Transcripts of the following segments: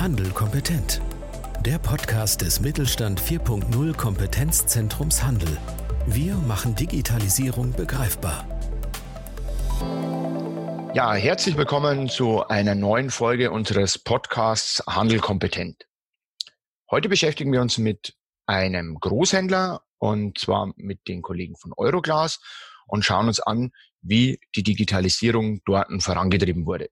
Handel kompetent. Der Podcast des Mittelstand 4.0 Kompetenzzentrums Handel. Wir machen Digitalisierung begreifbar. Ja, herzlich willkommen zu einer neuen Folge unseres Podcasts Handel kompetent. Heute beschäftigen wir uns mit einem Großhändler und zwar mit den Kollegen von Euroglas und schauen uns an, wie die Digitalisierung dort vorangetrieben wurde.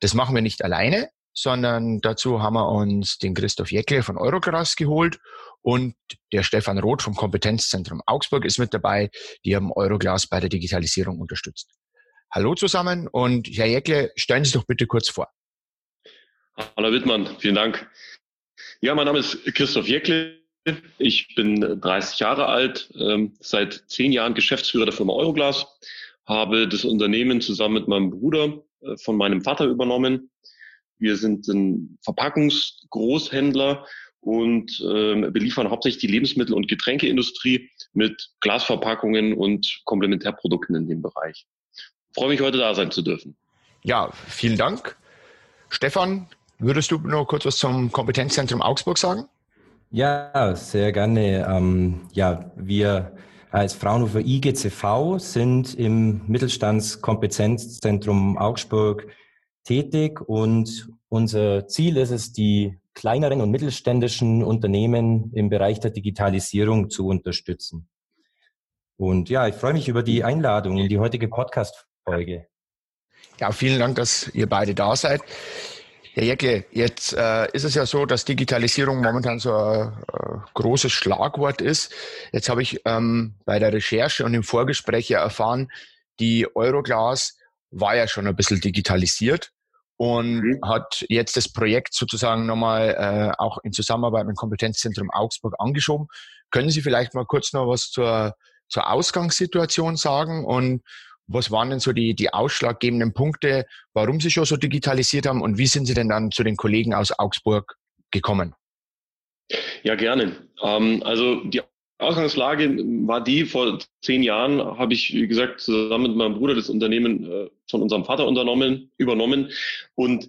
Das machen wir nicht alleine, sondern dazu haben wir uns den Christoph Jäckle von Euroglas geholt und der Stefan Roth vom Kompetenzzentrum Augsburg ist mit dabei, die haben Euroglas bei der Digitalisierung unterstützt. Hallo zusammen und Herr Jäckle, stellen Sie sich doch bitte kurz vor. Hallo Wittmann, vielen Dank. Ja, mein Name ist Christoph Jäckle. Ich bin 30 Jahre alt, ähm, seit zehn Jahren Geschäftsführer der Firma Euroglas, habe das Unternehmen zusammen mit meinem Bruder äh, von meinem Vater übernommen wir sind ein Verpackungsgroßhändler und äh, beliefern hauptsächlich die Lebensmittel- und Getränkeindustrie mit Glasverpackungen und Komplementärprodukten in dem Bereich. Ich freue mich, heute da sein zu dürfen. Ja, vielen Dank. Stefan, würdest du noch kurz was zum Kompetenzzentrum Augsburg sagen? Ja, sehr gerne. Ähm, ja, wir als Fraunhofer IGCV sind im Mittelstandskompetenzzentrum Augsburg tätig und unser Ziel ist es, die kleineren und mittelständischen Unternehmen im Bereich der Digitalisierung zu unterstützen. Und ja, ich freue mich über die Einladung in die heutige Podcast-Folge. Ja, vielen Dank, dass ihr beide da seid. Herr Jäckle, jetzt äh, ist es ja so, dass Digitalisierung momentan so ein äh, großes Schlagwort ist. Jetzt habe ich ähm, bei der Recherche und im Vorgespräch ja erfahren, die Euroglas war ja schon ein bisschen digitalisiert und mhm. hat jetzt das Projekt sozusagen nochmal äh, auch in Zusammenarbeit mit dem Kompetenzzentrum Augsburg angeschoben. Können Sie vielleicht mal kurz noch was zur, zur Ausgangssituation sagen und was waren denn so die, die ausschlaggebenden Punkte, warum Sie schon so digitalisiert haben und wie sind Sie denn dann zu den Kollegen aus Augsburg gekommen? Ja, gerne. Ähm, also die Ausgangslage war die, vor zehn Jahren habe ich, wie gesagt, zusammen mit meinem Bruder das Unternehmen äh, von unserem Vater unternommen, übernommen und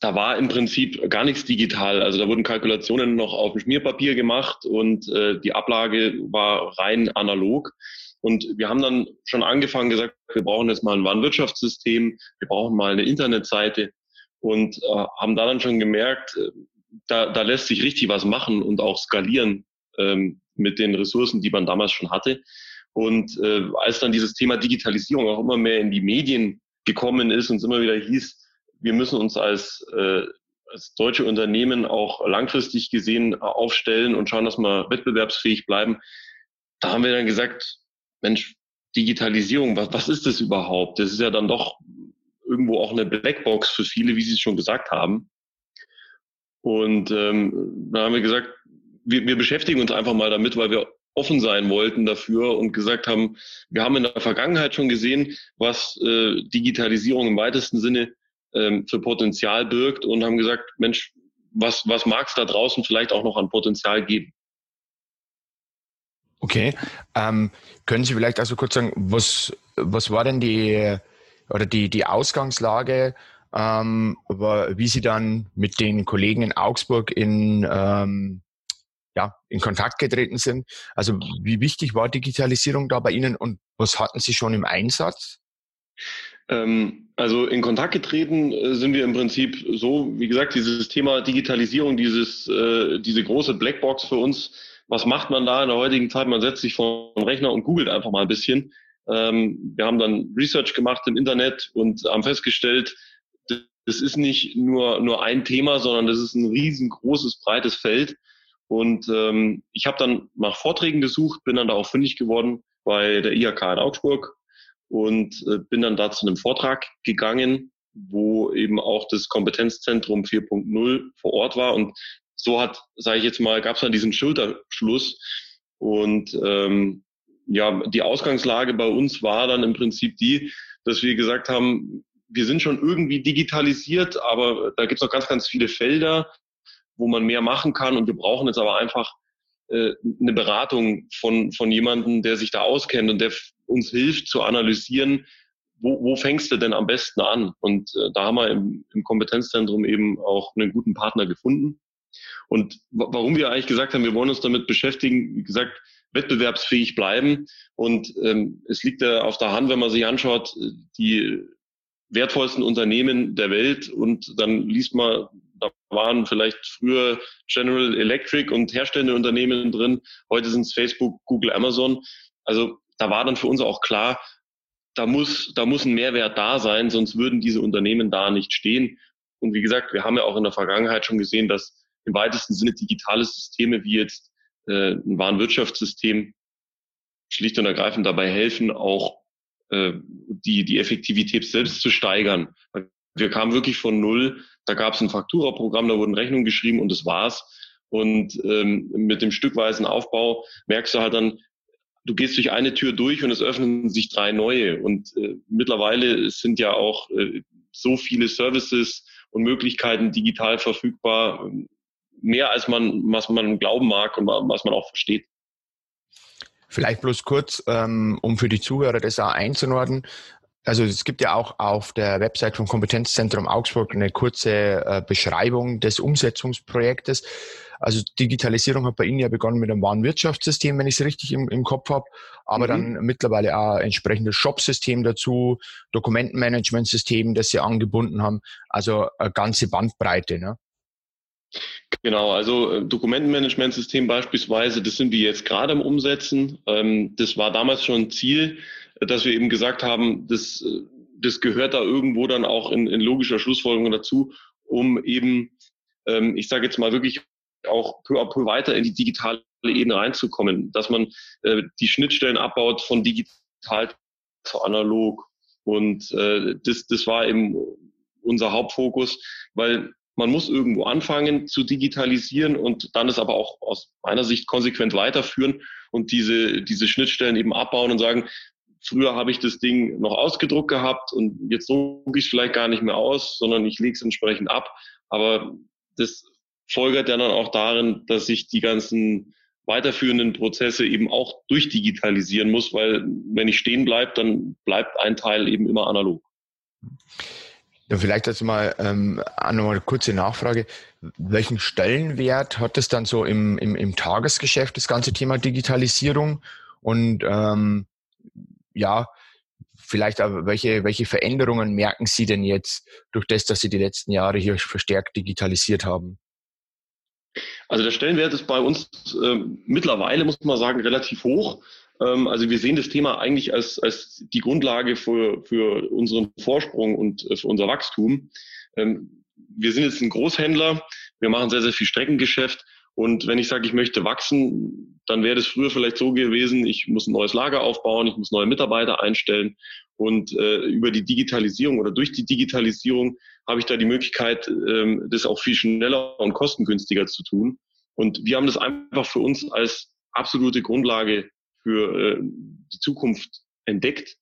da war im Prinzip gar nichts digital. Also da wurden Kalkulationen noch auf dem Schmierpapier gemacht und äh, die Ablage war rein analog. Und wir haben dann schon angefangen gesagt, wir brauchen jetzt mal ein Warenwirtschaftssystem, wir brauchen mal eine Internetseite und äh, haben da dann schon gemerkt, äh, da, da lässt sich richtig was machen und auch skalieren. Ähm, mit den Ressourcen, die man damals schon hatte. Und äh, als dann dieses Thema Digitalisierung auch immer mehr in die Medien gekommen ist und es immer wieder hieß, wir müssen uns als, äh, als deutsche Unternehmen auch langfristig gesehen aufstellen und schauen, dass wir wettbewerbsfähig bleiben, da haben wir dann gesagt, Mensch, Digitalisierung, was, was ist das überhaupt? Das ist ja dann doch irgendwo auch eine Blackbox für viele, wie Sie es schon gesagt haben. Und ähm, da haben wir gesagt, wir, wir beschäftigen uns einfach mal damit, weil wir offen sein wollten dafür und gesagt haben, wir haben in der Vergangenheit schon gesehen, was äh, Digitalisierung im weitesten Sinne ähm, für Potenzial birgt und haben gesagt, Mensch, was, was mag es da draußen vielleicht auch noch an Potenzial geben? Okay. Ähm, können Sie vielleicht also kurz sagen, was, was war denn die oder die, die Ausgangslage, ähm, wie Sie dann mit den Kollegen in Augsburg in ähm, ja, in Kontakt getreten sind. Also wie wichtig war Digitalisierung da bei Ihnen und was hatten Sie schon im Einsatz? Ähm, also in Kontakt getreten äh, sind wir im Prinzip so, wie gesagt, dieses Thema Digitalisierung, dieses, äh, diese große Blackbox für uns. Was macht man da in der heutigen Zeit? Man setzt sich vor den Rechner und googelt einfach mal ein bisschen. Ähm, wir haben dann Research gemacht im Internet und haben festgestellt, das ist nicht nur, nur ein Thema, sondern das ist ein riesengroßes, breites Feld. Und ähm, ich habe dann nach Vorträgen gesucht, bin dann da auch fündig geworden bei der IHK in Augsburg und äh, bin dann da zu einem Vortrag gegangen, wo eben auch das Kompetenzzentrum 4.0 vor Ort war. Und so hat, sage ich jetzt mal, gab es dann diesen Schulterschluss. Und ähm, ja, die Ausgangslage bei uns war dann im Prinzip die, dass wir gesagt haben, wir sind schon irgendwie digitalisiert, aber da gibt es noch ganz, ganz viele Felder, wo man mehr machen kann. Und wir brauchen jetzt aber einfach äh, eine Beratung von, von jemandem, der sich da auskennt und der uns hilft zu analysieren, wo, wo fängst du denn am besten an? Und äh, da haben wir im, im Kompetenzzentrum eben auch einen guten Partner gefunden. Und warum wir eigentlich gesagt haben, wir wollen uns damit beschäftigen, wie gesagt, wettbewerbsfähig bleiben. Und ähm, es liegt ja auf der Hand, wenn man sich anschaut, die wertvollsten Unternehmen der Welt und dann liest man, da waren vielleicht früher General Electric und herstellende Unternehmen drin, heute sind es Facebook, Google, Amazon. Also da war dann für uns auch klar, da muss, da muss ein Mehrwert da sein, sonst würden diese Unternehmen da nicht stehen. Und wie gesagt, wir haben ja auch in der Vergangenheit schon gesehen, dass im weitesten Sinne digitale Systeme wie jetzt äh, ein Warenwirtschaftssystem schlicht und ergreifend dabei helfen, auch äh, die, die Effektivität selbst zu steigern. Wir kamen wirklich von null, da gab es ein Fakturaprogramm, da wurden Rechnungen geschrieben und das war's. Und ähm, mit dem stückweisen Aufbau merkst du halt dann, du gehst durch eine Tür durch und es öffnen sich drei neue. Und äh, mittlerweile sind ja auch äh, so viele Services und Möglichkeiten digital verfügbar, mehr als man, was man glauben mag und was man auch versteht. Vielleicht bloß kurz, ähm, um für die Zuhörer das auch einzunordnen. Also es gibt ja auch auf der Website vom Kompetenzzentrum Augsburg eine kurze äh, Beschreibung des Umsetzungsprojektes. Also Digitalisierung hat bei Ihnen ja begonnen mit einem Warenwirtschaftssystem, wenn ich es richtig im, im Kopf habe, aber mhm. dann mittlerweile auch entsprechendes Shop-System dazu, Dokumentenmanagementsystem, das Sie angebunden haben, also eine ganze Bandbreite. Ne? Genau, also äh, Dokumentenmanagementsystem beispielsweise, das sind wir jetzt gerade im Umsetzen. Ähm, das war damals schon ein Ziel, dass wir eben gesagt haben, das, äh, das gehört da irgendwo dann auch in, in logischer Schlussfolgerung dazu, um eben, ähm, ich sage jetzt mal wirklich auch peu à peu weiter in die digitale Ebene reinzukommen, dass man äh, die Schnittstellen abbaut von digital zu analog. Und das, das war eben unser Hauptfokus, weil man muss irgendwo anfangen zu digitalisieren und dann es aber auch aus meiner Sicht konsequent weiterführen und diese, diese Schnittstellen eben abbauen und sagen, früher habe ich das Ding noch ausgedruckt gehabt und jetzt drucke ich es vielleicht gar nicht mehr aus, sondern ich lege es entsprechend ab. Aber das folgert ja dann auch darin, dass ich die ganzen weiterführenden Prozesse eben auch durchdigitalisieren muss, weil wenn ich stehen bleibe, dann bleibt ein Teil eben immer analog. Ja, vielleicht dazu mal ähm, noch eine kurze Nachfrage. Welchen Stellenwert hat es dann so im, im, im Tagesgeschäft, das ganze Thema Digitalisierung? Und ähm, ja, vielleicht auch, welche, welche Veränderungen merken Sie denn jetzt durch das, dass Sie die letzten Jahre hier verstärkt digitalisiert haben? Also der Stellenwert ist bei uns äh, mittlerweile, muss man sagen, relativ hoch. Ähm, also wir sehen das Thema eigentlich als, als die Grundlage für, für unseren Vorsprung und äh, für unser Wachstum. Ähm, wir sind jetzt ein Großhändler, wir machen sehr, sehr viel Streckengeschäft und wenn ich sage, ich möchte wachsen, dann wäre das früher vielleicht so gewesen, ich muss ein neues Lager aufbauen, ich muss neue Mitarbeiter einstellen und äh, über die Digitalisierung oder durch die Digitalisierung habe ich da die Möglichkeit, ähm, das auch viel schneller und kostengünstiger zu tun. Und wir haben das einfach für uns als absolute Grundlage für äh, die Zukunft entdeckt.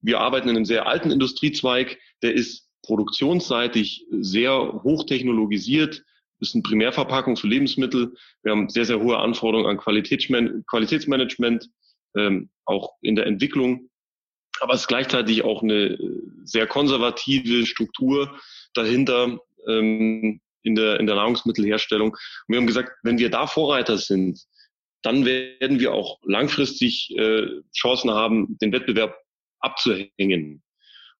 Wir arbeiten in einem sehr alten Industriezweig, der ist produktionsseitig sehr hochtechnologisiert, ist eine Primärverpackung für Lebensmittel. Wir haben sehr, sehr hohe Anforderungen an Qualitätsman Qualitätsmanagement, ähm, auch in der Entwicklung. Aber es ist gleichzeitig auch eine sehr konservative Struktur dahinter ähm, in, der, in der Nahrungsmittelherstellung. Und wir haben gesagt, wenn wir da Vorreiter sind, dann werden wir auch langfristig äh, Chancen haben, den Wettbewerb abzuhängen.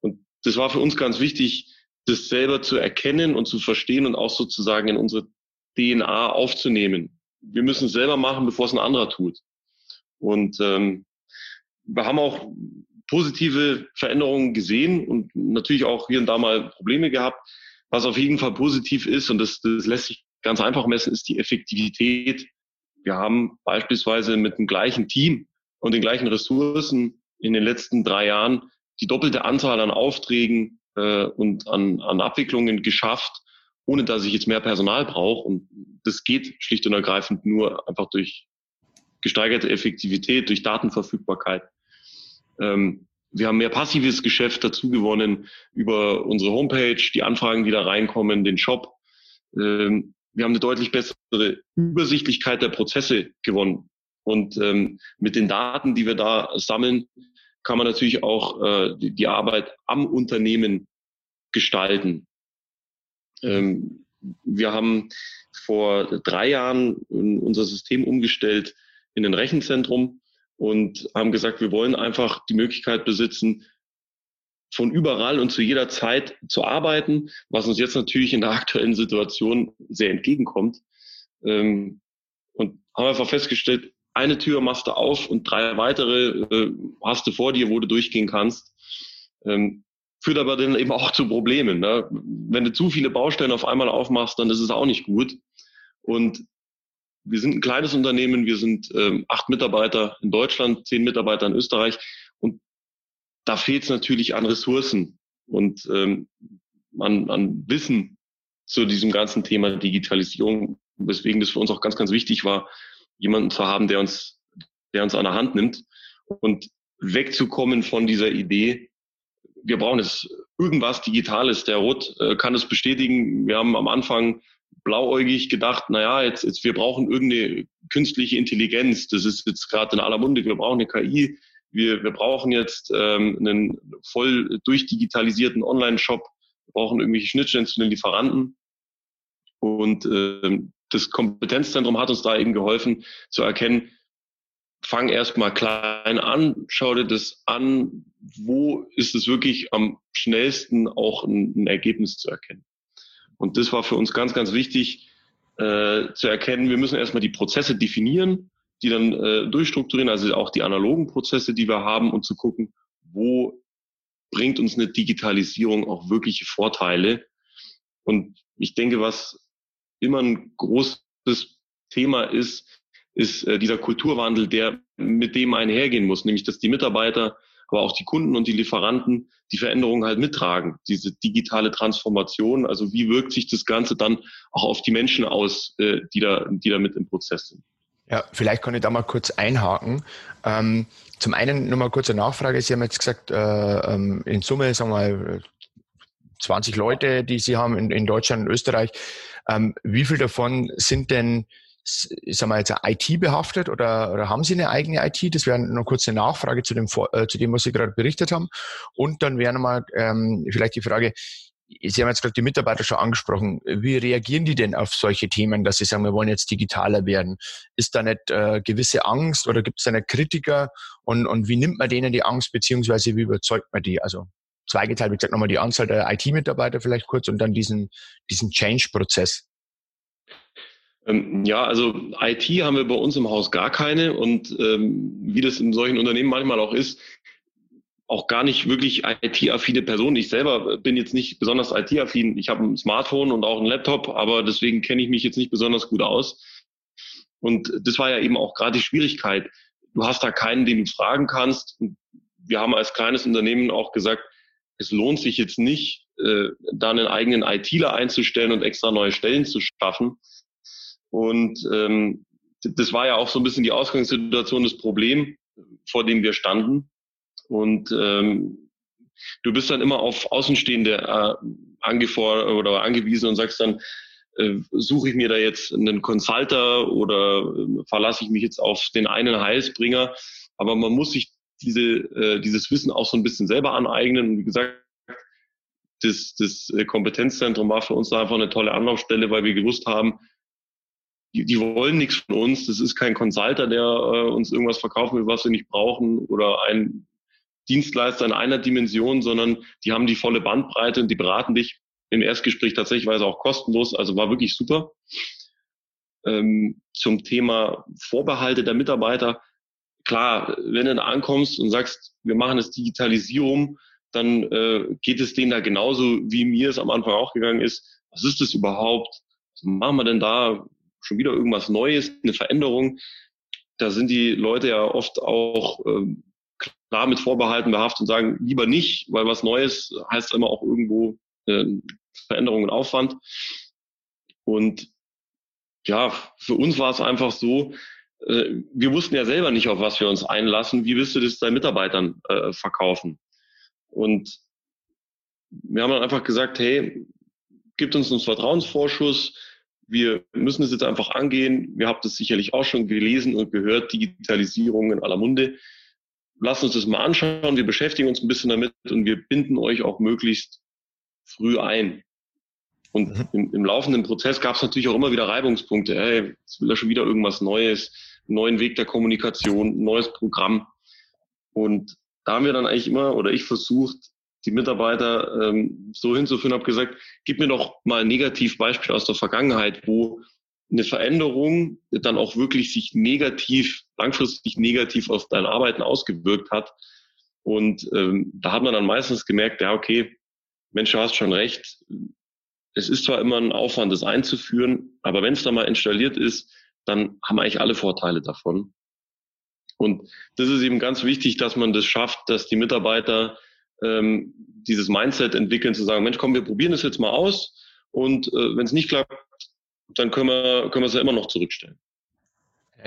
Und das war für uns ganz wichtig, das selber zu erkennen und zu verstehen und auch sozusagen in unsere DNA aufzunehmen. Wir müssen es selber machen, bevor es ein anderer tut. Und ähm, wir haben auch positive Veränderungen gesehen und natürlich auch hier und da mal Probleme gehabt. Was auf jeden Fall positiv ist, und das, das lässt sich ganz einfach messen, ist die Effektivität wir haben beispielsweise mit dem gleichen Team und den gleichen Ressourcen in den letzten drei Jahren die doppelte Anzahl an Aufträgen äh, und an, an Abwicklungen geschafft, ohne dass ich jetzt mehr Personal brauche. Und das geht schlicht und ergreifend nur einfach durch gesteigerte Effektivität, durch Datenverfügbarkeit. Ähm, wir haben mehr passives Geschäft dazu gewonnen über unsere Homepage, die Anfragen, die da reinkommen, den Shop. Ähm, wir haben eine deutlich bessere Übersichtlichkeit der Prozesse gewonnen. Und ähm, mit den Daten, die wir da sammeln, kann man natürlich auch äh, die, die Arbeit am Unternehmen gestalten. Ähm, wir haben vor drei Jahren unser System umgestellt in ein Rechenzentrum und haben gesagt, wir wollen einfach die Möglichkeit besitzen, von überall und zu jeder Zeit zu arbeiten, was uns jetzt natürlich in der aktuellen Situation sehr entgegenkommt. Ähm, und haben einfach festgestellt, eine Tür machst du auf und drei weitere äh, hast du vor dir, wo du durchgehen kannst. Ähm, führt aber dann eben auch zu Problemen. Ne? Wenn du zu viele Baustellen auf einmal aufmachst, dann ist es auch nicht gut. Und wir sind ein kleines Unternehmen, wir sind ähm, acht Mitarbeiter in Deutschland, zehn Mitarbeiter in Österreich und da fehlt es natürlich an Ressourcen und ähm, an, an Wissen zu diesem ganzen Thema Digitalisierung, weswegen das für uns auch ganz, ganz wichtig war, jemanden zu haben, der uns, der uns an der Hand nimmt und wegzukommen von dieser Idee, wir brauchen jetzt irgendwas Digitales. Der Rot äh, kann es bestätigen. Wir haben am Anfang blauäugig gedacht, naja, jetzt, jetzt wir brauchen irgendeine künstliche Intelligenz. Das ist jetzt gerade in aller Munde. Wir brauchen eine KI. Wir, wir brauchen jetzt ähm, einen voll durchdigitalisierten Online-Shop. Wir brauchen irgendwelche Schnittstellen zu den Lieferanten. Und ähm, das Kompetenzzentrum hat uns da eben geholfen zu erkennen, fang erstmal klein an, schau dir das an, wo ist es wirklich am schnellsten auch ein, ein Ergebnis zu erkennen. Und das war für uns ganz, ganz wichtig äh, zu erkennen, wir müssen erstmal die Prozesse definieren, die dann äh, durchstrukturieren, also auch die analogen Prozesse, die wir haben und zu gucken, wo bringt uns eine Digitalisierung auch wirkliche Vorteile. Und ich denke, was immer ein großes Thema ist, ist äh, dieser Kulturwandel, der mit dem einhergehen muss, nämlich dass die Mitarbeiter, aber auch die Kunden und die Lieferanten die Veränderungen halt mittragen, diese digitale Transformation. Also wie wirkt sich das Ganze dann auch auf die Menschen aus, äh, die da, die da mit im Prozess sind? Ja, vielleicht kann ich da mal kurz einhaken. Ähm, zum einen nochmal kurze Nachfrage. Sie haben jetzt gesagt, äh, ähm, in Summe, sagen wir mal, 20 Leute, die Sie haben in, in Deutschland und Österreich. Ähm, wie viel davon sind denn ich sag mal jetzt IT behaftet oder, oder haben Sie eine eigene IT? Das wäre noch kurz eine Nachfrage zu dem, äh, zu dem, was Sie gerade berichtet haben. Und dann wäre nochmal ähm, vielleicht die Frage, Sie haben jetzt gerade die Mitarbeiter schon angesprochen. Wie reagieren die denn auf solche Themen, dass sie sagen, wir wollen jetzt digitaler werden? Ist da nicht äh, gewisse Angst oder gibt es da nicht Kritiker? Und, und wie nimmt man denen die Angst, beziehungsweise wie überzeugt man die? Also zweigeteilt, wie gesagt, nochmal die Anzahl der IT-Mitarbeiter vielleicht kurz und dann diesen, diesen Change-Prozess. Ähm, ja, also IT haben wir bei uns im Haus gar keine und ähm, wie das in solchen Unternehmen manchmal auch ist, auch gar nicht wirklich IT-affine Person. Ich selber bin jetzt nicht besonders IT-affin. Ich habe ein Smartphone und auch einen Laptop, aber deswegen kenne ich mich jetzt nicht besonders gut aus. Und das war ja eben auch gerade die Schwierigkeit. Du hast da keinen, den du fragen kannst. Wir haben als kleines Unternehmen auch gesagt, es lohnt sich jetzt nicht, äh, da einen eigenen ITler einzustellen und extra neue Stellen zu schaffen, und ähm, das war ja auch so ein bisschen die Ausgangssituation, das Problem, vor dem wir standen. Und ähm, du bist dann immer auf Außenstehende äh, angefordert oder angewiesen und sagst dann, äh, suche ich mir da jetzt einen Consulter oder äh, verlasse ich mich jetzt auf den einen Heilsbringer. Aber man muss sich diese, äh, dieses Wissen auch so ein bisschen selber aneignen. Und wie gesagt, das, das Kompetenzzentrum war für uns einfach eine tolle Anlaufstelle, weil wir gewusst haben, die, die wollen nichts von uns. Das ist kein Consulter, der äh, uns irgendwas verkaufen will, was wir nicht brauchen oder ein Dienstleister in einer Dimension, sondern die haben die volle Bandbreite und die beraten dich im Erstgespräch tatsächlich auch kostenlos, also war wirklich super. Ähm, zum Thema Vorbehalte der Mitarbeiter. Klar, wenn du da ankommst und sagst, wir machen das Digitalisierung, dann äh, geht es denen da genauso, wie mir es am Anfang auch gegangen ist. Was ist das überhaupt? Was machen wir denn da? schon wieder irgendwas Neues, eine Veränderung. Da sind die Leute ja oft auch ähm, klar mit Vorbehalten behaftet und sagen, lieber nicht, weil was Neues heißt immer auch irgendwo äh, Veränderung und Aufwand. Und ja, für uns war es einfach so, wir wussten ja selber nicht, auf was wir uns einlassen. Wie willst du das deinen Mitarbeitern äh, verkaufen? Und wir haben dann einfach gesagt, hey, gibt uns einen Vertrauensvorschuss, wir müssen es jetzt einfach angehen. Wir habt es sicherlich auch schon gelesen und gehört, Digitalisierung in aller Munde. lasst uns das mal anschauen, wir beschäftigen uns ein bisschen damit und wir binden euch auch möglichst früh ein. Und mhm. im, im, laufenden Prozess gab es natürlich auch immer wieder Reibungspunkte. Hey, jetzt will er schon wieder irgendwas Neues, neuen Weg der Kommunikation, neues Programm. Und da haben wir dann eigentlich immer, oder ich versucht, die Mitarbeiter ähm, so hinzuführen, habe gesagt, gib mir doch mal ein Negativbeispiel aus der Vergangenheit, wo eine Veränderung dann auch wirklich sich negativ, langfristig negativ auf dein Arbeiten ausgewirkt hat. Und ähm, da hat man dann meistens gemerkt, ja, okay, Mensch, du hast schon recht. Es ist zwar immer ein Aufwand, das einzuführen, aber wenn es dann mal installiert ist, dann haben eigentlich alle Vorteile davon. Und das ist eben ganz wichtig, dass man das schafft, dass die Mitarbeiter ähm, dieses Mindset entwickeln, zu sagen, Mensch, komm, wir probieren das jetzt mal aus und äh, wenn es nicht klappt, dann können wir, können wir es ja immer noch zurückstellen.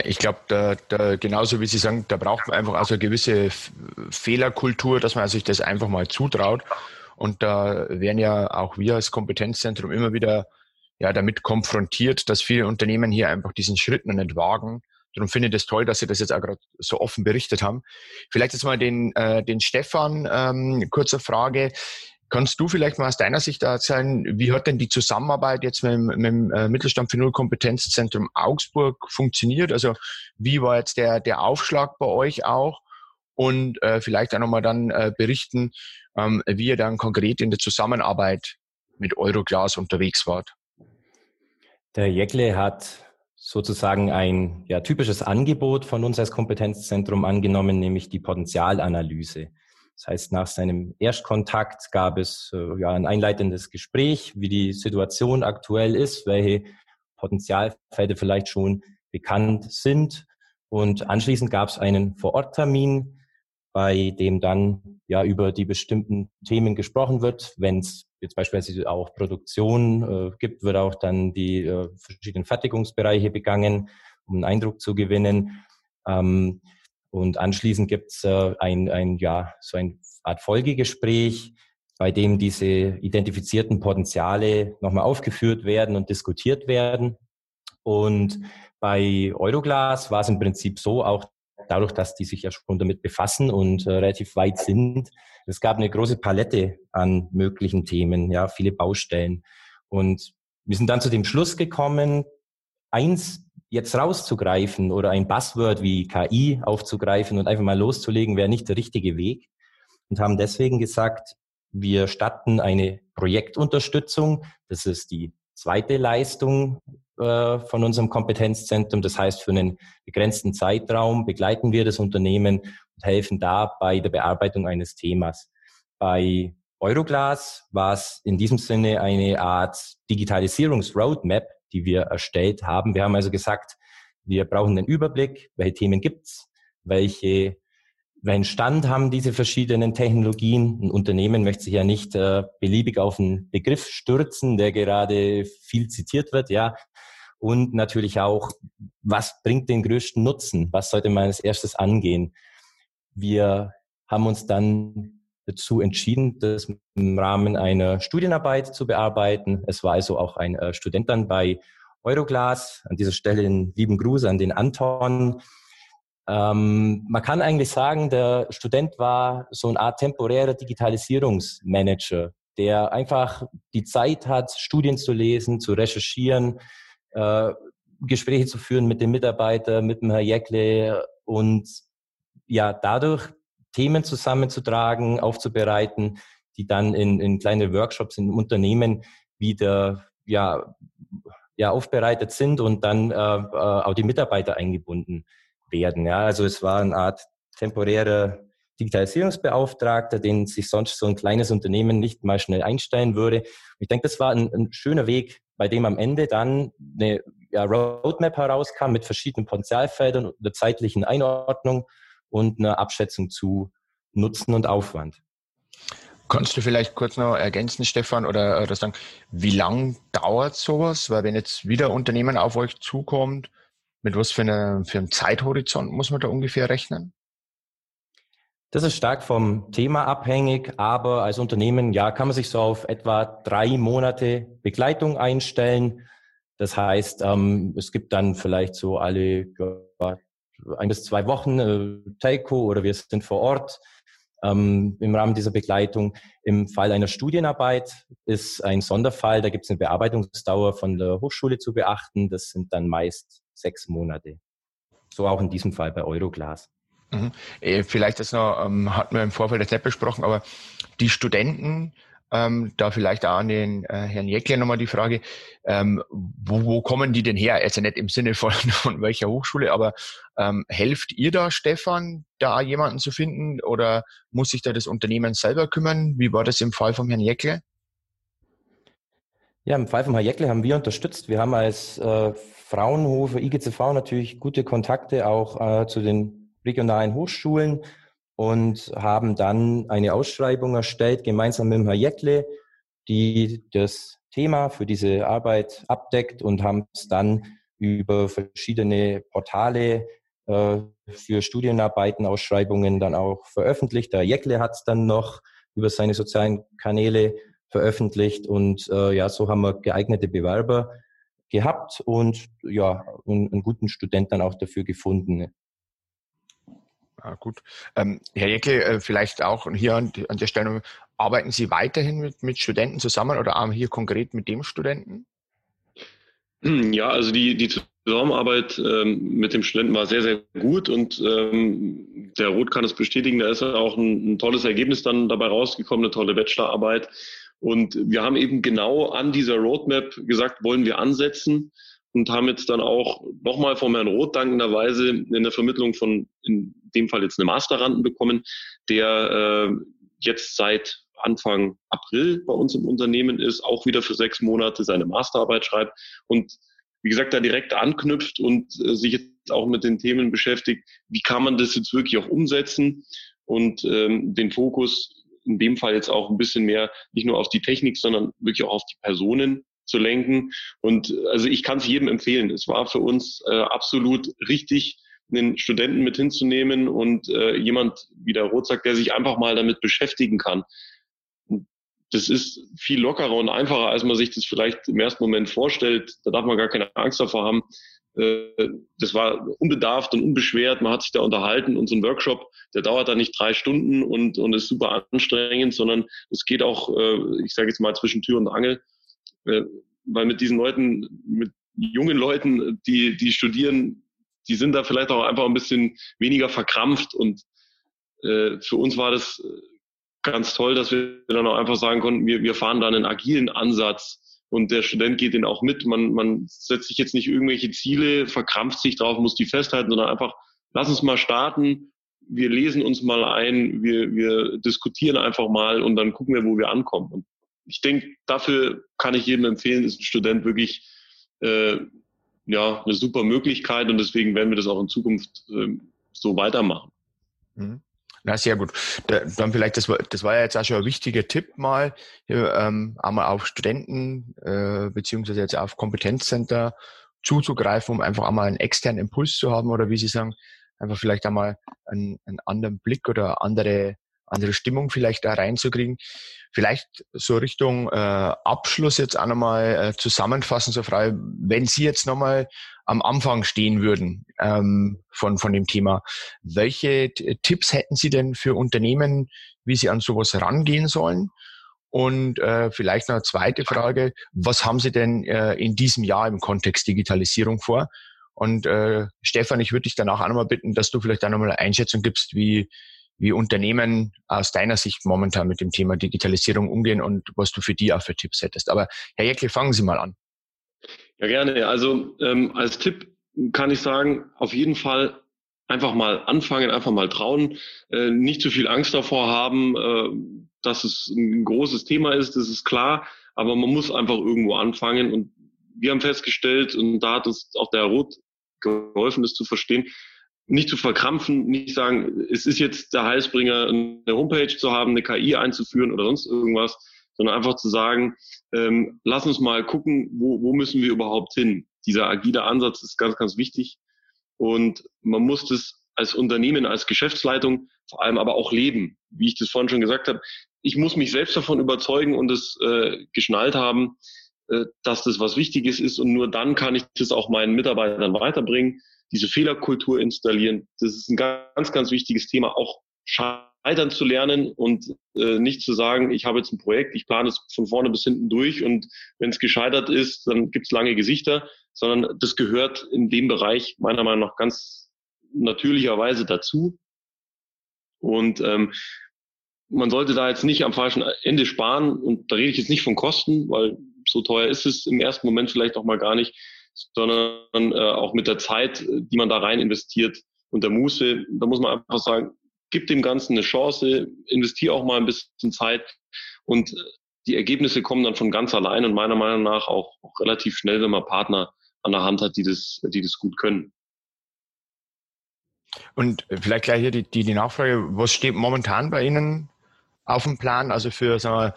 Ich glaube, da, da, genauso wie Sie sagen, da braucht man einfach also eine gewisse Fehlerkultur, dass man sich das einfach mal zutraut. Und da werden ja auch wir als Kompetenzzentrum immer wieder ja damit konfrontiert, dass viele Unternehmen hier einfach diesen Schritt noch nicht wagen. Darum finde ich das toll, dass Sie das jetzt auch gerade so offen berichtet haben. Vielleicht jetzt mal den, äh, den Stefan, ähm, kurze Frage. Kannst du vielleicht mal aus deiner Sicht erzählen, wie hat denn die Zusammenarbeit jetzt mit, mit dem äh, Mittelstand für Null Kompetenzzentrum Augsburg funktioniert? Also wie war jetzt der, der Aufschlag bei euch auch? Und äh, vielleicht auch nochmal dann äh, berichten, ähm, wie ihr dann konkret in der Zusammenarbeit mit Euroglas unterwegs wart. Der Jekle hat sozusagen ein ja, typisches Angebot von uns als Kompetenzzentrum angenommen, nämlich die Potenzialanalyse. Das heißt, nach seinem Erstkontakt gab es äh, ja ein einleitendes Gespräch, wie die Situation aktuell ist, welche Potenzialfelder vielleicht schon bekannt sind. Und anschließend gab es einen Vororttermin, bei dem dann ja über die bestimmten Themen gesprochen wird. Wenn es jetzt beispielsweise auch Produktion äh, gibt, wird auch dann die äh, verschiedenen Fertigungsbereiche begangen, um einen Eindruck zu gewinnen. Ähm, und anschließend gibt es äh, ein, ein, ja, so ein Art Folgegespräch, bei dem diese identifizierten Potenziale nochmal aufgeführt werden und diskutiert werden. Und bei Euroglas war es im Prinzip so, auch dadurch, dass die sich ja schon damit befassen und äh, relativ weit sind. Es gab eine große Palette an möglichen Themen, ja, viele Baustellen. Und wir sind dann zu dem Schluss gekommen, eins jetzt rauszugreifen oder ein Buzzword wie KI aufzugreifen und einfach mal loszulegen, wäre nicht der richtige Weg. Und haben deswegen gesagt, wir statten eine Projektunterstützung. Das ist die zweite Leistung äh, von unserem Kompetenzzentrum. Das heißt, für einen begrenzten Zeitraum begleiten wir das Unternehmen und helfen da bei der Bearbeitung eines Themas. Bei Euroglas war es in diesem Sinne eine Art Digitalisierungsroadmap, die wir erstellt haben. Wir haben also gesagt, wir brauchen einen Überblick, welche Themen gibt's, welche welchen Stand haben diese verschiedenen Technologien? Ein Unternehmen möchte sich ja nicht äh, beliebig auf einen Begriff stürzen, der gerade viel zitiert wird, ja. Und natürlich auch, was bringt den größten Nutzen? Was sollte man als erstes angehen? Wir haben uns dann dazu entschieden, das im Rahmen einer Studienarbeit zu bearbeiten. Es war also auch ein äh, Student dann bei Euroglas. An dieser Stelle einen lieben Gruß an den Anton. Ähm, man kann eigentlich sagen, der Student war so eine Art temporärer Digitalisierungsmanager, der einfach die Zeit hat, Studien zu lesen, zu recherchieren, äh, Gespräche zu führen mit den Mitarbeitern, mit dem Herr Jäckle und ja, dadurch Themen zusammenzutragen, aufzubereiten, die dann in, in kleine Workshops in Unternehmen wieder ja, ja, aufbereitet sind und dann äh, äh, auch die Mitarbeiter eingebunden werden. Ja, also es war eine Art temporärer Digitalisierungsbeauftragter, den sich sonst so ein kleines Unternehmen nicht mal schnell einstellen würde. Ich denke, das war ein, ein schöner Weg, bei dem am Ende dann eine ja, Roadmap herauskam mit verschiedenen Potenzialfeldern und einer zeitlichen Einordnung und eine Abschätzung zu Nutzen und Aufwand. Kannst du vielleicht kurz noch ergänzen, Stefan, oder, oder sagen, wie lang dauert sowas? Weil wenn jetzt wieder Unternehmen auf euch zukommt, mit was für, eine, für einem Zeithorizont muss man da ungefähr rechnen? Das ist stark vom Thema abhängig, aber als Unternehmen, ja, kann man sich so auf etwa drei Monate Begleitung einstellen. Das heißt, ähm, es gibt dann vielleicht so alle ja, ein bis zwei Wochen äh, Telco oder wir sind vor Ort ähm, im Rahmen dieser Begleitung. Im Fall einer Studienarbeit ist ein Sonderfall, da gibt es eine Bearbeitungsdauer von der Hochschule zu beachten. Das sind dann meist sechs Monate. So auch in diesem Fall bei Euroglas. Mhm. Äh, vielleicht das noch, ähm, hatten wir im Vorfeld jetzt nicht besprochen, aber die Studenten, ähm, da vielleicht auch an den äh, Herrn Jäckler nochmal die Frage, ähm, wo, wo kommen die denn her? Also nicht im Sinne von, von welcher Hochschule, aber ähm, helft ihr da, Stefan, da jemanden zu finden oder muss sich da das Unternehmen selber kümmern? Wie war das im Fall vom Herrn Jäckle? Ja, im Fall vom Herrn Jäckle haben wir unterstützt. Wir haben als äh, Fraunhofer IGCV natürlich gute Kontakte auch äh, zu den regionalen Hochschulen und haben dann eine Ausschreibung erstellt, gemeinsam mit dem Herrn Jäckle, die das Thema für diese Arbeit abdeckt und haben es dann über verschiedene Portale äh, für Studienarbeiten, Ausschreibungen dann auch veröffentlicht. Der Jäckle hat es dann noch über seine sozialen Kanäle veröffentlicht und äh, ja, so haben wir geeignete Bewerber gehabt und ja, einen, einen guten Student dann auch dafür gefunden. Ah, gut. Ähm, Herr Jäcke, äh, vielleicht auch hier an, an, der Stelle, arbeiten Sie weiterhin mit, mit Studenten zusammen oder hier konkret mit dem Studenten? Ja, also die, die Zusammenarbeit ähm, mit dem Studenten war sehr, sehr gut und ähm, der Roth kann es bestätigen, da ist auch ein, ein, tolles Ergebnis dann dabei rausgekommen, eine tolle Bachelorarbeit. Und wir haben eben genau an dieser Roadmap gesagt, wollen wir ansetzen und haben jetzt dann auch nochmal von Herrn Roth dankenderweise in der Vermittlung von, in dem Fall jetzt eine Masteranden bekommen, der äh, jetzt seit Anfang April bei uns im Unternehmen ist, auch wieder für sechs Monate seine Masterarbeit schreibt und wie gesagt, da direkt anknüpft und äh, sich jetzt auch mit den Themen beschäftigt, wie kann man das jetzt wirklich auch umsetzen? Und ähm, den Fokus in dem Fall jetzt auch ein bisschen mehr nicht nur auf die Technik, sondern wirklich auch auf die Personen zu lenken. Und also ich kann es jedem empfehlen. Es war für uns äh, absolut richtig, einen Studenten mit hinzunehmen und äh, jemand wie der Rotzak, der sich einfach mal damit beschäftigen kann. Das ist viel lockerer und einfacher, als man sich das vielleicht im ersten Moment vorstellt. Da darf man gar keine Angst davor haben. Äh, das war unbedarft und unbeschwert. Man hat sich da unterhalten und so ein Workshop, der dauert da nicht drei Stunden und, und ist super anstrengend, sondern es geht auch, äh, ich sage jetzt mal, zwischen Tür und Angel. Äh, weil mit diesen Leuten, mit jungen Leuten, die, die studieren, die sind da vielleicht auch einfach ein bisschen weniger verkrampft und für uns war das ganz toll, dass wir dann auch einfach sagen konnten, wir, wir fahren da einen agilen Ansatz und der Student geht den auch mit. Man, man setzt sich jetzt nicht irgendwelche Ziele, verkrampft sich drauf, muss die festhalten, sondern einfach, lass uns mal starten. Wir lesen uns mal ein, wir, wir diskutieren einfach mal und dann gucken wir, wo wir ankommen. Und ich denke, dafür kann ich jedem empfehlen, ist ein Student wirklich äh, ja, eine super Möglichkeit und deswegen werden wir das auch in Zukunft äh, so weitermachen. Mhm. Na, sehr gut. Da, dann vielleicht, das war, das war ja jetzt auch schon ein wichtiger Tipp mal, ähm, einmal auf Studenten äh, beziehungsweise jetzt auf Kompetenzcenter zuzugreifen, um einfach einmal einen externen Impuls zu haben oder wie Sie sagen, einfach vielleicht einmal einen, einen anderen Blick oder andere andere Stimmung vielleicht da reinzukriegen. Vielleicht so Richtung äh, Abschluss jetzt auch nochmal äh, zusammenfassen, so frei, wenn Sie jetzt nochmal am Anfang stehen würden ähm, von, von dem Thema, welche Tipps hätten Sie denn für Unternehmen, wie sie an sowas rangehen sollen? Und äh, vielleicht noch eine zweite Frage, was haben Sie denn äh, in diesem Jahr im Kontext Digitalisierung vor? Und äh, Stefan, ich würde dich danach auch nochmal bitten, dass du vielleicht auch nochmal eine Einschätzung gibst, wie, wie Unternehmen aus deiner Sicht momentan mit dem Thema Digitalisierung umgehen und was du für die auch für Tipps hättest. Aber Herr Jäckle, fangen Sie mal an. Ja, gerne. Also ähm, als Tipp kann ich sagen, auf jeden Fall einfach mal anfangen, einfach mal trauen, äh, nicht zu viel Angst davor haben, äh, dass es ein großes Thema ist, das ist klar, aber man muss einfach irgendwo anfangen und wir haben festgestellt, und da hat uns auch der Roth geholfen, das zu verstehen, nicht zu verkrampfen, nicht sagen, es ist jetzt der Heilsbringer, eine Homepage zu haben, eine KI einzuführen oder sonst irgendwas, sondern einfach zu sagen, ähm, lass uns mal gucken, wo, wo müssen wir überhaupt hin. Dieser agile Ansatz ist ganz, ganz wichtig und man muss das als Unternehmen, als Geschäftsleitung vor allem aber auch leben. Wie ich das vorhin schon gesagt habe, ich muss mich selbst davon überzeugen und es äh, geschnallt haben, äh, dass das was Wichtiges ist und nur dann kann ich das auch meinen Mitarbeitern weiterbringen diese Fehlerkultur installieren. Das ist ein ganz, ganz wichtiges Thema, auch scheitern zu lernen und äh, nicht zu sagen, ich habe jetzt ein Projekt, ich plane es von vorne bis hinten durch und wenn es gescheitert ist, dann gibt es lange Gesichter, sondern das gehört in dem Bereich meiner Meinung nach ganz natürlicherweise dazu. Und ähm, man sollte da jetzt nicht am falschen Ende sparen und da rede ich jetzt nicht von Kosten, weil so teuer ist es im ersten Moment vielleicht auch mal gar nicht, sondern äh, auch mit der Zeit, die man da rein investiert und der Muße. Da muss man einfach sagen, gib dem Ganzen eine Chance, investiere auch mal ein bisschen Zeit und die Ergebnisse kommen dann von ganz allein und meiner Meinung nach auch, auch relativ schnell, wenn man Partner an der Hand hat, die das, die das gut können. Und vielleicht gleich hier die, die, die Nachfrage, was steht momentan bei Ihnen auf dem Plan? Also für, sagen wir,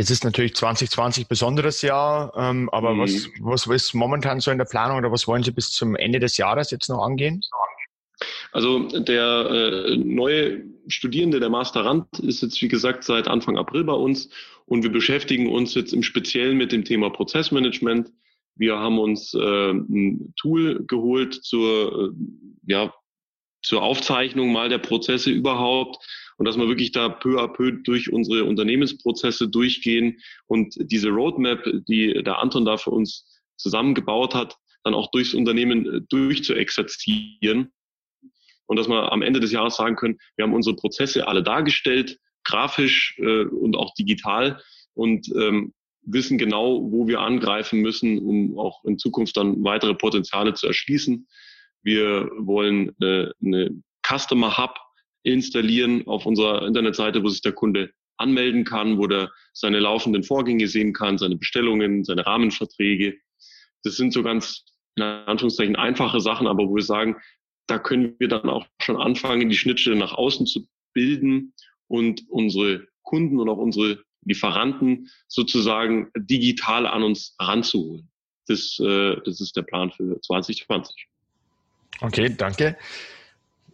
jetzt ist natürlich 2020 besonderes Jahr, ähm, aber mhm. was, was ist momentan so in der Planung oder was wollen Sie bis zum Ende des Jahres jetzt noch angehen? Also der äh, neue Studierende, der Masterand, ist jetzt wie gesagt seit Anfang April bei uns und wir beschäftigen uns jetzt im Speziellen mit dem Thema Prozessmanagement. Wir haben uns äh, ein Tool geholt zur, äh, ja, zur Aufzeichnung mal der Prozesse überhaupt und dass wir wirklich da peu à peu durch unsere Unternehmensprozesse durchgehen und diese Roadmap, die der Anton da für uns zusammengebaut hat, dann auch durchs Unternehmen äh, durchzuexerzieren und dass wir am Ende des Jahres sagen können, wir haben unsere Prozesse alle dargestellt, grafisch äh, und auch digital und ähm, wissen genau, wo wir angreifen müssen, um auch in Zukunft dann weitere Potenziale zu erschließen. Wir wollen äh, eine Customer Hub installieren auf unserer Internetseite, wo sich der Kunde anmelden kann, wo der seine laufenden Vorgänge sehen kann, seine Bestellungen, seine Rahmenverträge. Das sind so ganz in Anführungszeichen einfache Sachen, aber wo wir sagen, da können wir dann auch schon anfangen, die Schnittstelle nach außen zu bilden und unsere Kunden und auch unsere Lieferanten sozusagen digital an uns ranzuholen. Das, äh, das ist der Plan für 2020. Okay, danke.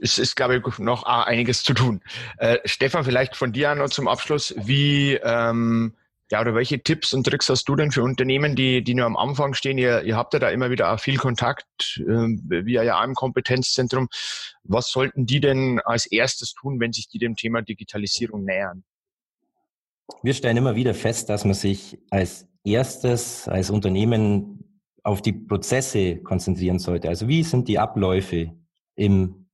Es ist, glaube ich, noch einiges zu tun. Äh, Stefan, vielleicht von dir noch zum Abschluss. Wie, ähm, ja, oder welche Tipps und Tricks hast du denn für Unternehmen, die, die nur am Anfang stehen? Ihr, ihr habt ja da immer wieder viel Kontakt, äh, via ja im Kompetenzzentrum. Was sollten die denn als erstes tun, wenn sich die dem Thema Digitalisierung nähern? Wir stellen immer wieder fest, dass man sich als erstes als Unternehmen auf die Prozesse konzentrieren sollte. Also wie sind die Abläufe im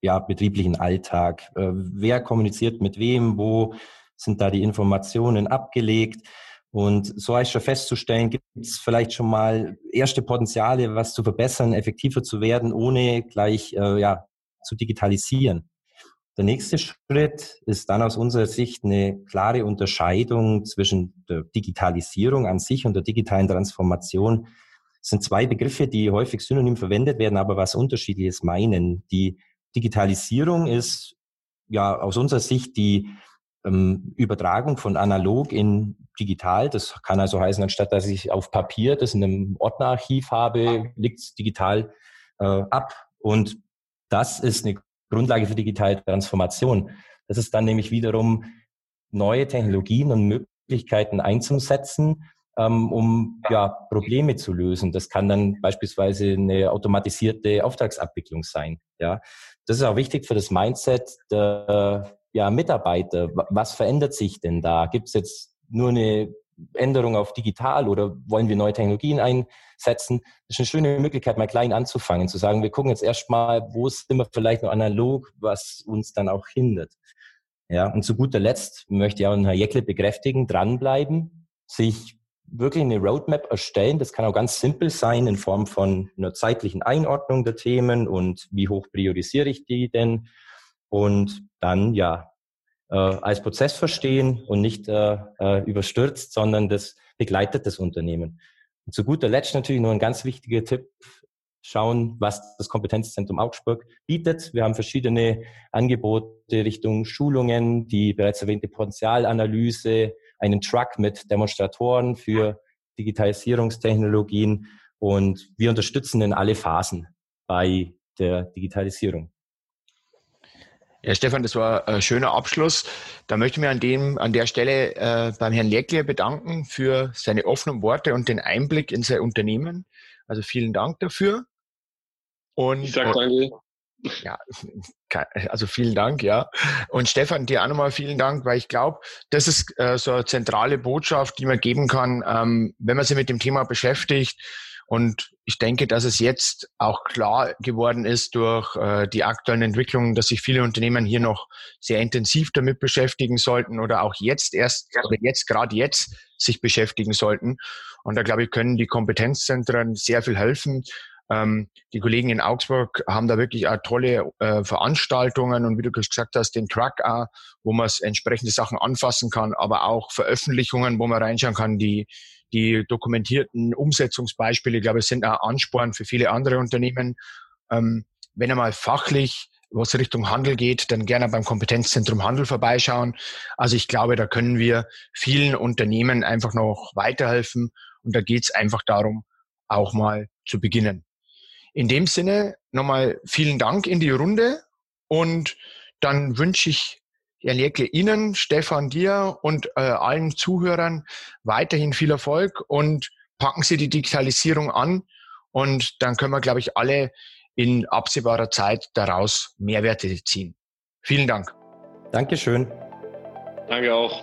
ja, betrieblichen Alltag? Äh, wer kommuniziert mit wem? Wo sind da die Informationen abgelegt? Und so ist schon festzustellen, gibt es vielleicht schon mal erste Potenziale, was zu verbessern, effektiver zu werden, ohne gleich äh, ja, zu digitalisieren. Der nächste Schritt ist dann aus unserer Sicht eine klare Unterscheidung zwischen der Digitalisierung an sich und der digitalen Transformation. Es sind zwei Begriffe, die häufig synonym verwendet werden, aber was unterschiedliches meinen. Die Digitalisierung ist ja aus unserer Sicht die ähm, Übertragung von analog in digital. Das kann also heißen, anstatt dass ich auf Papier das in einem Ordnerarchiv habe, liegt es digital äh, ab. Und das ist eine Grundlage für digitale Transformation. Das ist dann nämlich wiederum neue Technologien und Möglichkeiten einzusetzen, ähm, um ja, Probleme zu lösen. Das kann dann beispielsweise eine automatisierte Auftragsabwicklung sein. Ja, das ist auch wichtig für das Mindset der ja, Mitarbeiter. Was verändert sich denn da? Gibt es jetzt nur eine Änderung auf digital oder wollen wir neue Technologien einsetzen? Das ist eine schöne Möglichkeit, mal klein anzufangen, zu sagen, wir gucken jetzt erstmal, wo sind wir vielleicht noch analog, was uns dann auch hindert. Ja, und zu guter Letzt möchte ich auch Herr Jeckle bekräftigen, dranbleiben, sich wirklich eine Roadmap erstellen. Das kann auch ganz simpel sein in Form von einer zeitlichen Einordnung der Themen und wie hoch priorisiere ich die denn. Und dann ja äh, als Prozess verstehen und nicht äh, äh, überstürzt, sondern das begleitet das Unternehmen. Und zu guter Letzt natürlich nur ein ganz wichtiger Tipp, schauen, was das Kompetenzzentrum Augsburg bietet. Wir haben verschiedene Angebote Richtung Schulungen, die bereits erwähnte Potenzialanalyse, einen Truck mit Demonstratoren für Digitalisierungstechnologien und wir unterstützen in alle Phasen bei der Digitalisierung. Ja, Stefan, das war ein schöner Abschluss. Da möchte ich mich an, dem, an der Stelle äh, beim Herrn Leckler bedanken für seine offenen Worte und den Einblick in sein Unternehmen. Also vielen Dank dafür. Und, ich sag danke. Ja, also vielen Dank, ja. Und Stefan, dir auch nochmal vielen Dank, weil ich glaube, das ist äh, so eine zentrale Botschaft, die man geben kann, ähm, wenn man sich mit dem Thema beschäftigt. Und ich denke, dass es jetzt auch klar geworden ist durch äh, die aktuellen Entwicklungen, dass sich viele Unternehmen hier noch sehr intensiv damit beschäftigen sollten oder auch jetzt erst oder jetzt gerade jetzt sich beschäftigen sollten. Und da glaube ich, können die Kompetenzzentren sehr viel helfen. Ähm, die Kollegen in Augsburg haben da wirklich auch tolle äh, Veranstaltungen und wie du gesagt hast, den Truck auch, wo man entsprechende Sachen anfassen kann, aber auch Veröffentlichungen, wo man reinschauen kann, die die dokumentierten Umsetzungsbeispiele, ich glaube ich, sind auch Ansporn für viele andere Unternehmen. Ähm, wenn einmal fachlich was Richtung Handel geht, dann gerne beim Kompetenzzentrum Handel vorbeischauen. Also ich glaube, da können wir vielen Unternehmen einfach noch weiterhelfen und da geht es einfach darum, auch mal zu beginnen. In dem Sinne nochmal vielen Dank in die Runde und dann wünsche ich Herr Lerkle Ihnen, Stefan dir und äh, allen Zuhörern weiterhin viel Erfolg und packen Sie die Digitalisierung an und dann können wir, glaube ich, alle in absehbarer Zeit daraus Mehrwerte ziehen. Vielen Dank. Dankeschön. Danke auch.